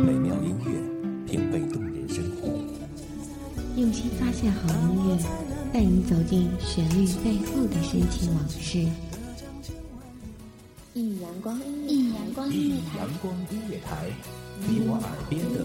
美妙音乐，品味动人生活。用心发现好音乐，带你走进旋律背后的深情往事。一阳光，一阳光音乐台，阳光音乐台，你我耳边的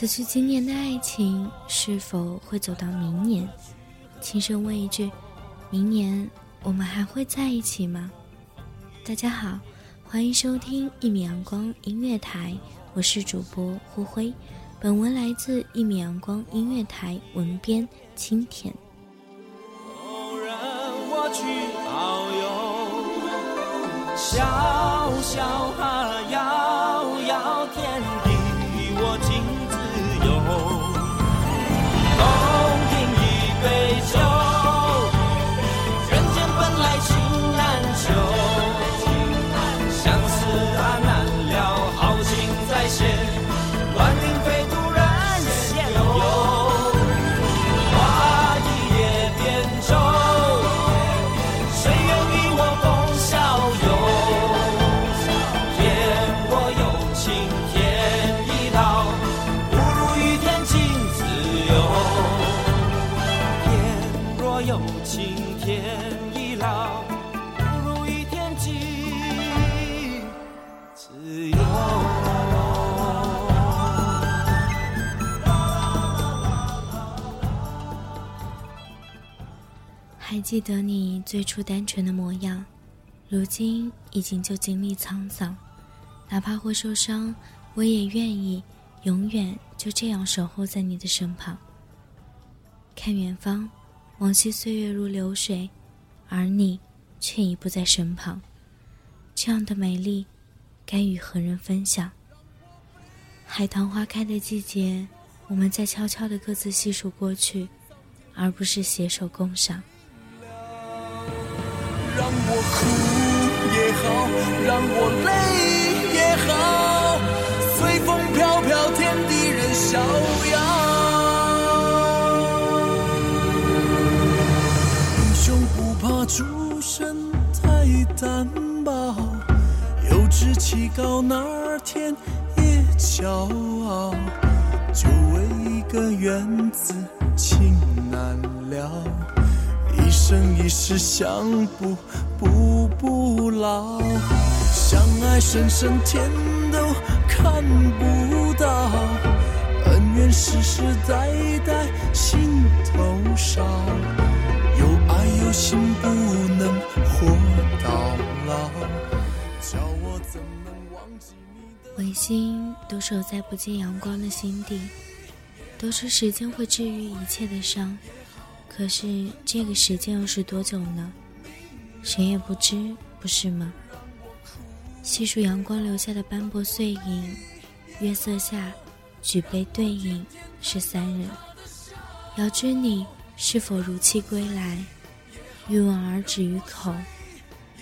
此去今年的爱情是否会走到明年？轻声问一句：明年我们还会在一起吗？大家好，欢迎收听一米阳光音乐台，我是主播胡辉。本文来自一米阳光音乐台，文编清甜。小小哈自由。还记得你最初单纯的模样，如今已经就经历沧桑，哪怕会受伤，我也愿意永远就这样守候在你的身旁。看远方，往昔岁月如流水，而你却已不在身旁。这样的美丽，该与何人分享？海棠花开的季节，我们在悄悄地各自细数过去，而不是携手共赏。让我哭也好，让我泪也好，随风飘哪天也骄傲。就为一个缘字，情难了。一生一世相不不不老，相爱深深天都看不到，恩怨世世代代心头烧，有爱有心不能活到老，唯心独守在不见阳光的心底，都说时间会治愈一切的伤。可是这个时间又是多久呢？谁也不知，不是吗？细数阳光留下的斑驳碎影，月色下举杯对饮是三人。遥知你是否如期归来？欲问而止于口，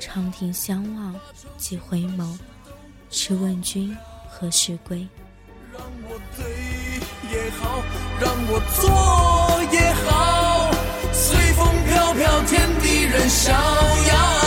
长亭相望几回眸。是问君何时归？让我对也好，让我错也好，随风飘飘，天地任逍遥。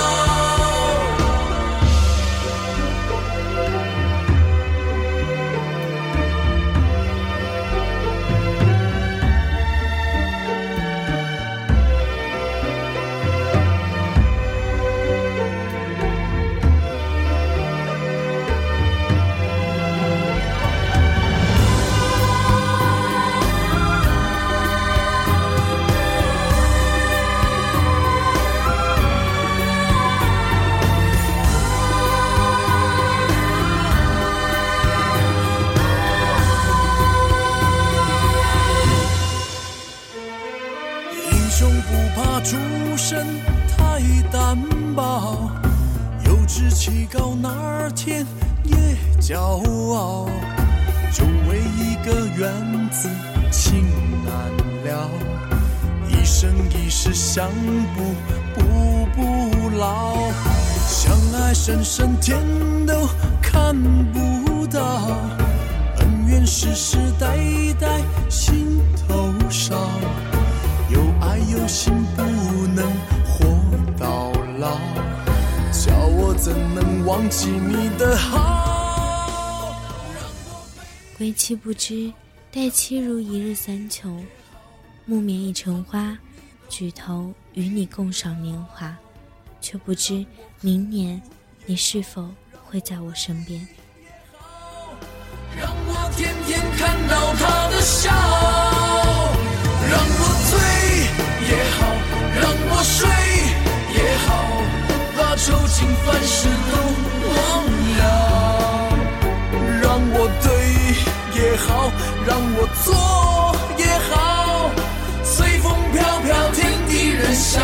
雄不怕出身太单薄，有志气高哪天也骄傲，就为一个缘字情难了，一生一世相补补不老，相爱深深天都看不到，恩怨世世怎能忘记你的好？归期不知，待期如一日三秋。木棉已成花，举头与你共赏年华，却不知明年你是否会在我身边。让我天天看到他的笑，让我醉也好，让我睡愁情烦事都忘了。让我对也好，让我错也好，随风飘飘，天地任逍遥。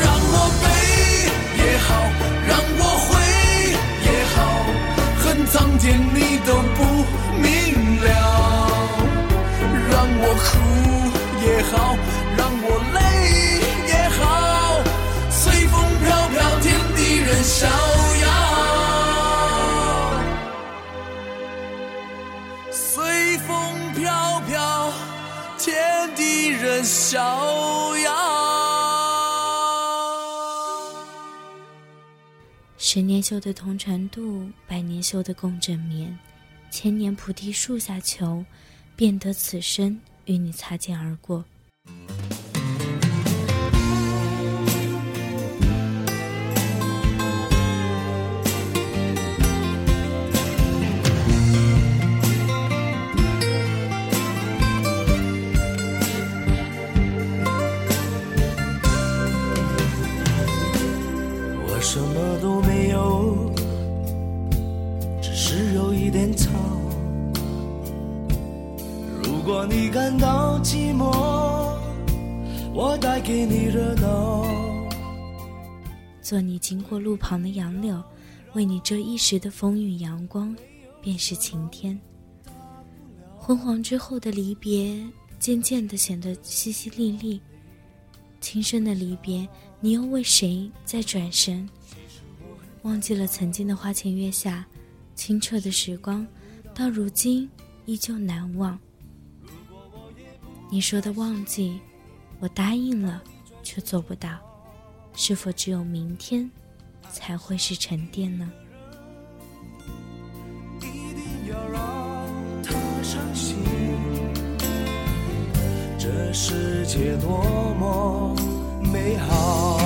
让我悲也好，让我悔也好，恨苍天你都不明了。让我哭也好，逍遥。十年修得同船渡，百年修得共枕眠，千年菩提树下求，便得此生与你擦肩而过。如果你感到寂寞，我带给你热闹。做你经过路旁的杨柳，为你遮一时的风雨阳光，便是晴天。昏黄之后的离别，渐渐的显得淅淅沥沥。轻声的离别，你又为谁在转身？忘记了曾经的花前月下，清澈的时光，到如今依旧难忘。你说的忘记，我答应了，却做不到。是否只有明天，才会是沉淀呢？一定要让他伤心。这世界多么美好，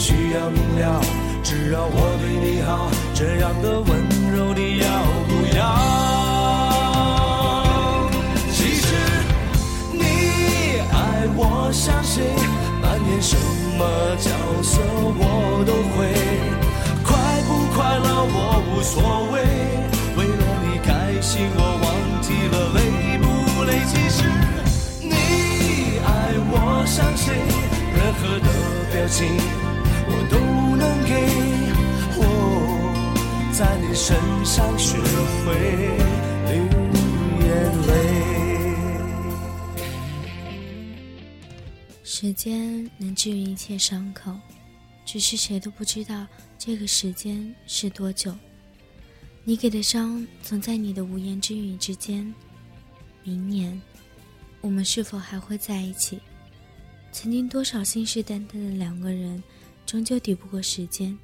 需要明了，只要我对你好，这样的温柔你要不要？其实你爱我像谁，扮演什么角色我都会，快不快乐我无所谓，为了你开心我忘记了累不累。其实你爱我像谁，任何的表情在你身上学会流眼泪。时间能治愈一切伤口，只是谁都不知道这个时间是多久。你给的伤，总在你的无言之语之间。明年，我们是否还会在一起？曾经多少信誓旦旦的两个人，终究抵不过时间。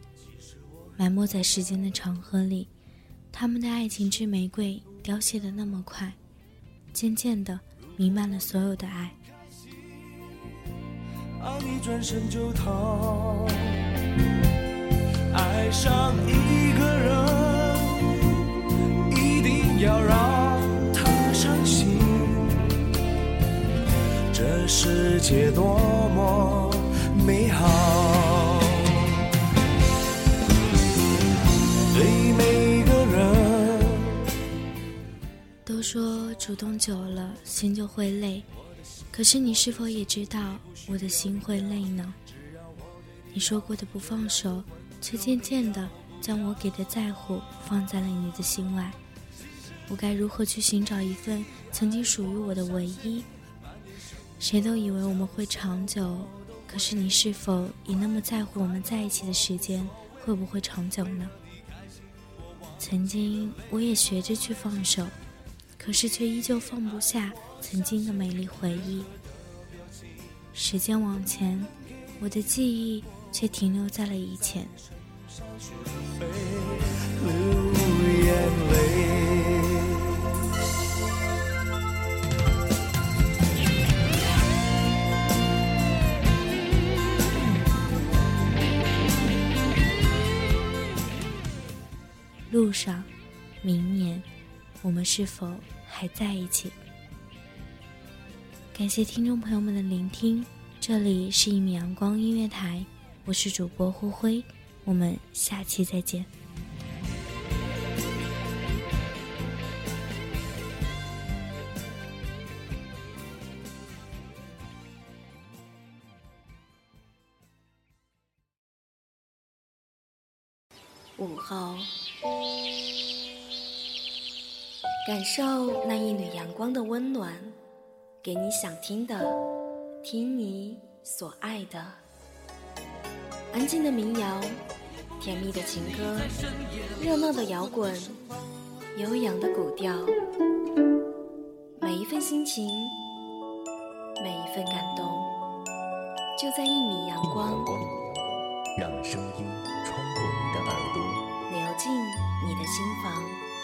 埋没在时间的长河里，他们的爱情之玫瑰凋谢的那么快，渐渐的弥漫了所有的爱。爱你转身就逃，爱上一个人，一定要让他伤心。这世界多么美好。说主动久了心就会累，可是你是否也知道我的心会累呢？你说过的不放手，却渐渐的将我给的在乎放在了你的心外。我该如何去寻找一份曾经属于我的唯一？谁都以为我们会长久，可是你是否也那么在乎我们在一起的时间会不会长久呢？曾经我也学着去放手。可是却依旧放不下曾经的美丽回忆。时间往前，我的记忆却停留在了以前。路上，明年，我们是否？还在一起。感谢听众朋友们的聆听，这里是一米阳光音乐台，我是主播呼辉，我们下期再见。午后。感受那一缕阳光的温暖，给你想听的，听你所爱的。安静的民谣，甜蜜的情歌，热闹的摇滚，悠扬的古调。每一份心情，每一份感动，就在一米阳光。让声音穿过你的耳朵，流进你的心房。